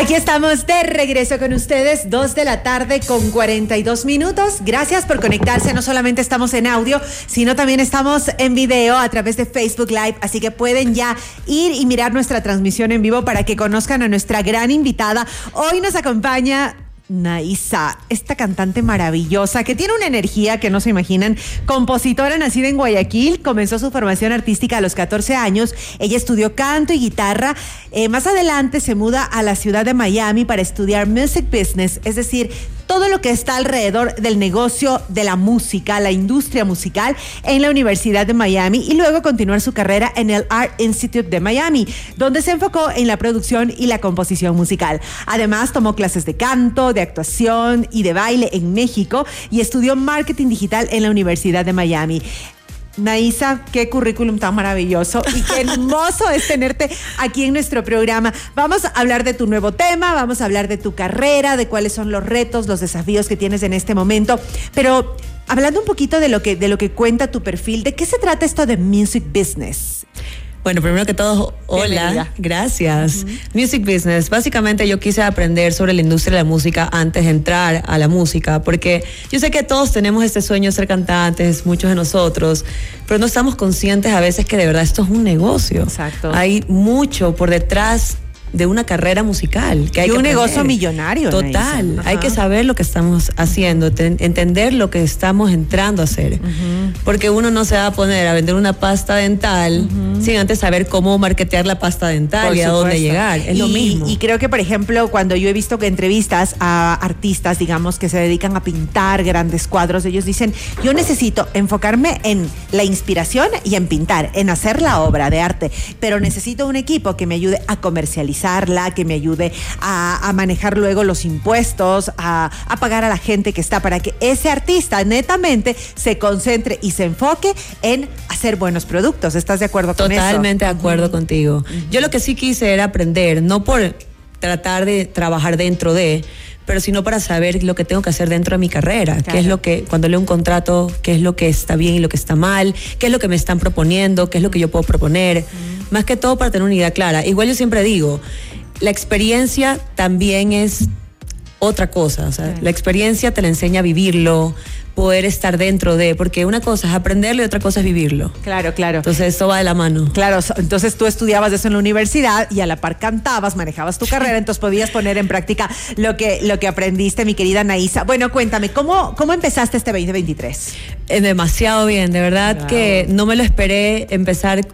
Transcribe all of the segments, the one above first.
Aquí estamos de regreso con ustedes, 2 de la tarde con 42 minutos. Gracias por conectarse. No solamente estamos en audio, sino también estamos en video a través de Facebook Live. Así que pueden ya ir y mirar nuestra transmisión en vivo para que conozcan a nuestra gran invitada. Hoy nos acompaña Naisa, esta cantante maravillosa que tiene una energía que no se imaginan. Compositora nacida en Guayaquil, comenzó su formación artística a los 14 años. Ella estudió canto y guitarra. Eh, más adelante se muda a la ciudad de Miami para estudiar music business, es decir, todo lo que está alrededor del negocio de la música, la industria musical en la Universidad de Miami y luego continuar su carrera en el Art Institute de Miami, donde se enfocó en la producción y la composición musical. Además, tomó clases de canto, de actuación y de baile en México y estudió marketing digital en la Universidad de Miami. Naisa, qué currículum tan maravilloso y qué hermoso es tenerte aquí en nuestro programa. Vamos a hablar de tu nuevo tema, vamos a hablar de tu carrera, de cuáles son los retos, los desafíos que tienes en este momento, pero hablando un poquito de lo que de lo que cuenta tu perfil, ¿de qué se trata esto de music business? Bueno, primero que todo, hola, gracias. Music Business, básicamente yo quise aprender sobre la industria de la música antes de entrar a la música, porque yo sé que todos tenemos este sueño de ser cantantes, muchos de nosotros, pero no estamos conscientes a veces que de verdad esto es un negocio. Exacto. Hay mucho por detrás de una carrera musical. Que hay y un que negocio millonario. Total. Naisa. Hay que saber lo que estamos haciendo, ten- entender lo que estamos entrando a hacer. Porque uno no se va a poner a vender una pasta dental sin antes saber cómo marketear la pasta dental Por y a dónde llegar. Es lo Y- mismo. Y creo que, por ejemplo, cuando yo he visto que entrevistas a artistas, digamos, que se dedican a pintar grandes cuadros, ellos dicen, yo necesito enfocarme en la inspiración y en pintar, en hacer la obra de arte, pero necesito un equipo que me ayude a que me ayude a, a manejar luego los impuestos, a, a pagar a la gente que está, para que ese artista netamente se concentre y se enfoque en hacer buenos productos. ¿Estás de acuerdo con eso? Totalmente de acuerdo contigo. Yo lo que sí quise era aprender, no por tratar de trabajar dentro de, pero sino para saber lo que tengo que hacer dentro de mi carrera, qué es lo que, cuando leo un contrato, qué es lo que está bien y lo que está mal, qué es lo que me están proponiendo, qué es lo que yo puedo proponer, más que todo para tener una idea clara. Igual yo siempre digo, la experiencia también es otra cosa, o sea, Claro. la experiencia te la enseña a vivirlo, poder estar dentro de, porque una cosa es aprenderlo y otra cosa es vivirlo. Claro, claro. Entonces eso va de la mano. Claro, entonces tú estudiabas eso en la universidad y a la par cantabas, manejabas tu carrera, entonces podías poner en práctica lo que, lo que aprendiste, mi querida Naisa. Bueno, cuéntame, ¿cómo, cómo empezaste este 2023? Eh, demasiado bien, de verdad Wow. que no me lo esperé empezar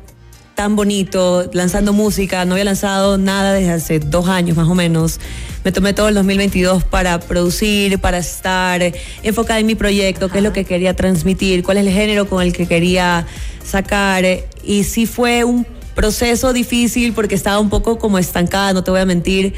tan bonito, lanzando música, no había lanzado nada desde hace dos años más o menos. Me tomé todo el 2022 para producir, para estar enfocada en mi proyecto, qué es lo que quería transmitir, cuál es el género con el que quería sacar. Y sí fue un proceso difícil porque estaba un poco como estancada, no te voy a mentir.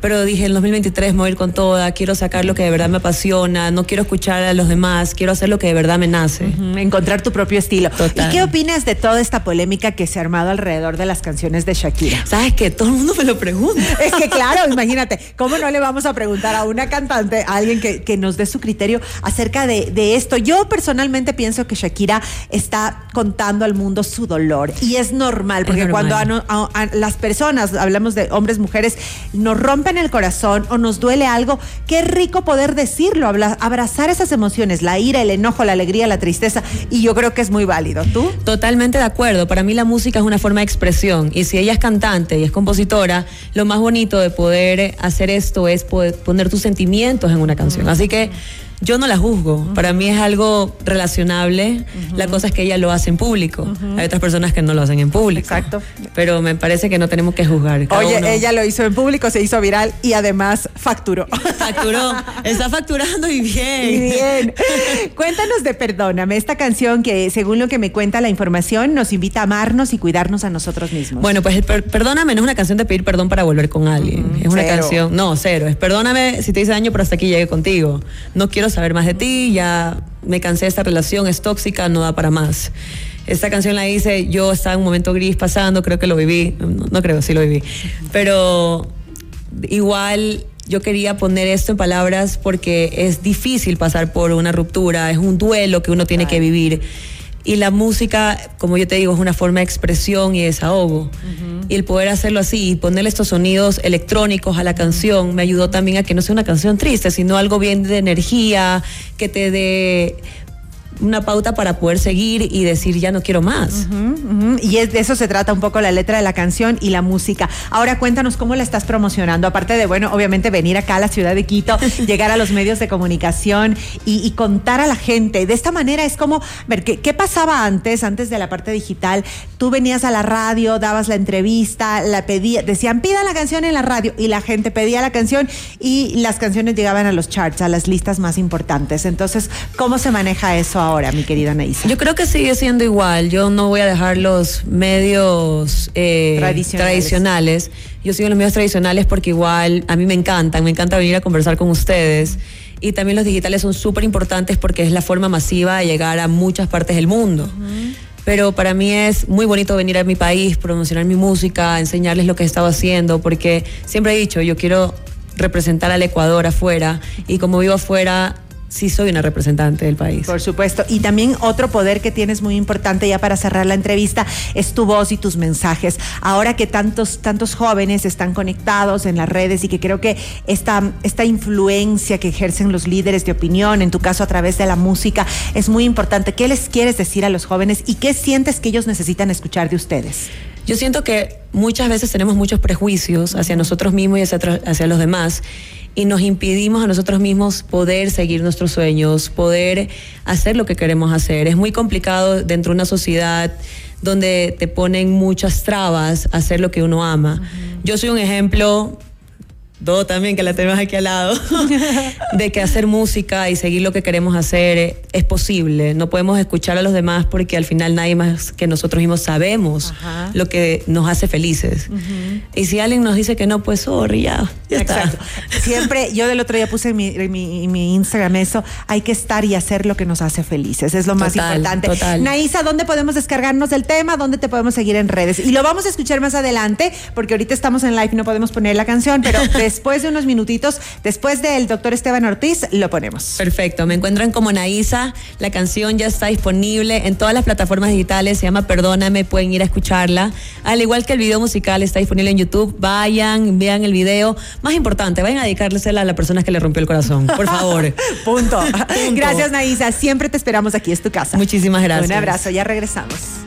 Pero dije, en 2023 me voy a ir con toda, quiero sacar lo que de verdad me apasiona, no quiero escuchar a los demás, quiero hacer lo que de verdad me nace. Encontrar tu propio estilo. Total. ¿Y qué opinas de toda esta polémica que se ha armado alrededor de las canciones de Shakira? ¿Sabes qué? Todo el mundo me lo pregunta. Es que claro, imagínate, ¿cómo no le vamos a preguntar a una cantante, a alguien que, que nos dé su criterio acerca de, de esto? Yo personalmente pienso que Shakira está contando al mundo su dolor y es normal, porque normal. cuando a no- a- a las personas, hablamos de hombres, mujeres, nos rompen el corazón o nos duele algo, qué rico poder decirlo, abrazar esas emociones, la ira, el enojo, la alegría, la tristeza, y yo creo que es muy válido. ¿Tú? Totalmente de acuerdo. Para mí la música es una forma de expresión y si ella es cantante y es compositora, lo más bonito de poder hacer esto es poder poner tus sentimientos en una canción. Así que yo no la juzgo. Para mí es algo relacionable. La cosa es que ella lo hace en público. Hay otras personas que no lo hacen en público. Exacto. Pero me parece que no tenemos que juzgar. Cada Oye, uno ella lo hizo en público, se hizo viral y además facturó. facturó. Está facturando y bien. Y bien. Cuéntanos de Perdóname, esta canción que, según lo que me cuenta la información, nos invita a amarnos y cuidarnos a nosotros mismos. Bueno, pues el per- perdóname no es una canción de pedir perdón para volver con alguien. es una cero. canción, no, cero. Es perdóname si te hice daño, pero hasta aquí llegué contigo. No quiero saber más de ti, ya me cansé de esta relación, es tóxica, no da para más. Esta canción la hice, yo estaba en un momento gris pasando, creo que lo viví, no, no creo, sí lo viví. Pero igual yo quería poner esto en palabras porque es difícil pasar por una ruptura, es un duelo que uno tiene que vivir. Y la música, como yo te digo, es una forma de expresión y desahogo. Y el poder hacerlo así y ponerle estos sonidos electrónicos a la canción me ayudó también a que no sea una canción triste, sino algo bien de energía, que te dé una pauta para poder seguir y decir ya no quiero más. Y es, de eso se trata un poco la letra de la canción y la música. Ahora cuéntanos cómo la estás promocionando, aparte de, bueno, obviamente venir acá a la ciudad de Quito, llegar a los medios de comunicación y, contar a la gente. De esta manera es como, ver, ¿qué, ¿qué, pasaba antes, antes de la parte digital? Tú venías a la radio, dabas la entrevista, la pedía, decían, pida la canción en la radio y la gente pedía la canción y las canciones llegaban a los charts, a las listas más importantes. Entonces, ¿cómo se maneja eso ahora, mi querida Naisa? Yo creo que sigue siendo igual. Yo no voy a dejar los medios eh, tradicionales. Yo sigo los medios tradicionales porque igual a mí me encantan, me encanta venir a conversar con ustedes. Y también los digitales son súper importantes porque es la forma masiva de llegar a muchas partes del mundo. Pero para mí es muy bonito venir a mi país, promocionar mi música, enseñarles lo que he estado haciendo, porque siempre he dicho, yo quiero representar al Ecuador afuera y como vivo afuera sí soy una representante del país. Por supuesto. Y también otro poder que tienes muy importante ya para cerrar la entrevista es tu voz y tus mensajes. Ahora que tantos, tantos jóvenes están conectados en las redes y que creo que esta, esta influencia que ejercen los líderes de opinión, en tu caso a través de la música, es muy importante. ¿Qué les quieres decir a los jóvenes y qué sientes que ellos necesitan escuchar de ustedes? Yo siento que muchas veces tenemos muchos prejuicios hacia nosotros mismos y hacia, hacia los demás y nos impedimos a nosotros mismos poder seguir nuestros sueños, poder hacer lo que queremos hacer. Es muy complicado dentro de una sociedad donde te ponen muchas trabas a hacer lo que uno ama. Yo soy un ejemplo todo también, que la tenemos aquí al lado, de que hacer música y seguir lo que queremos hacer es posible. No podemos escuchar a los demás porque al final nadie más que nosotros mismos sabemos lo que nos hace felices. Y si alguien nos dice que no, pues sorry, ya, Exacto. Siempre, yo del otro día puse en mi, Instagram eso, hay que estar y hacer lo que nos hace felices, es lo más importante. Total. Naisa, ¿dónde podemos descargarnos del tema? ¿Dónde te podemos seguir en redes? Y lo vamos a escuchar más adelante, porque ahorita estamos en live y no podemos poner la canción, pero después de unos minutitos, después del doctor Esteban Ortiz, lo ponemos. Perfecto, me encuentran como Naisa, la canción ya está disponible en todas las plataformas digitales, se llama Perdóname, pueden ir a escucharla. Al igual que el video musical está disponible en YouTube, vayan, vean el video. Más importante, vayan a dedicársela a la persona que le rompió el corazón, por favor. Punto. Gracias, Naisa. Siempre te esperamos aquí, es tu casa. Muchísimas gracias. Un abrazo, ya regresamos.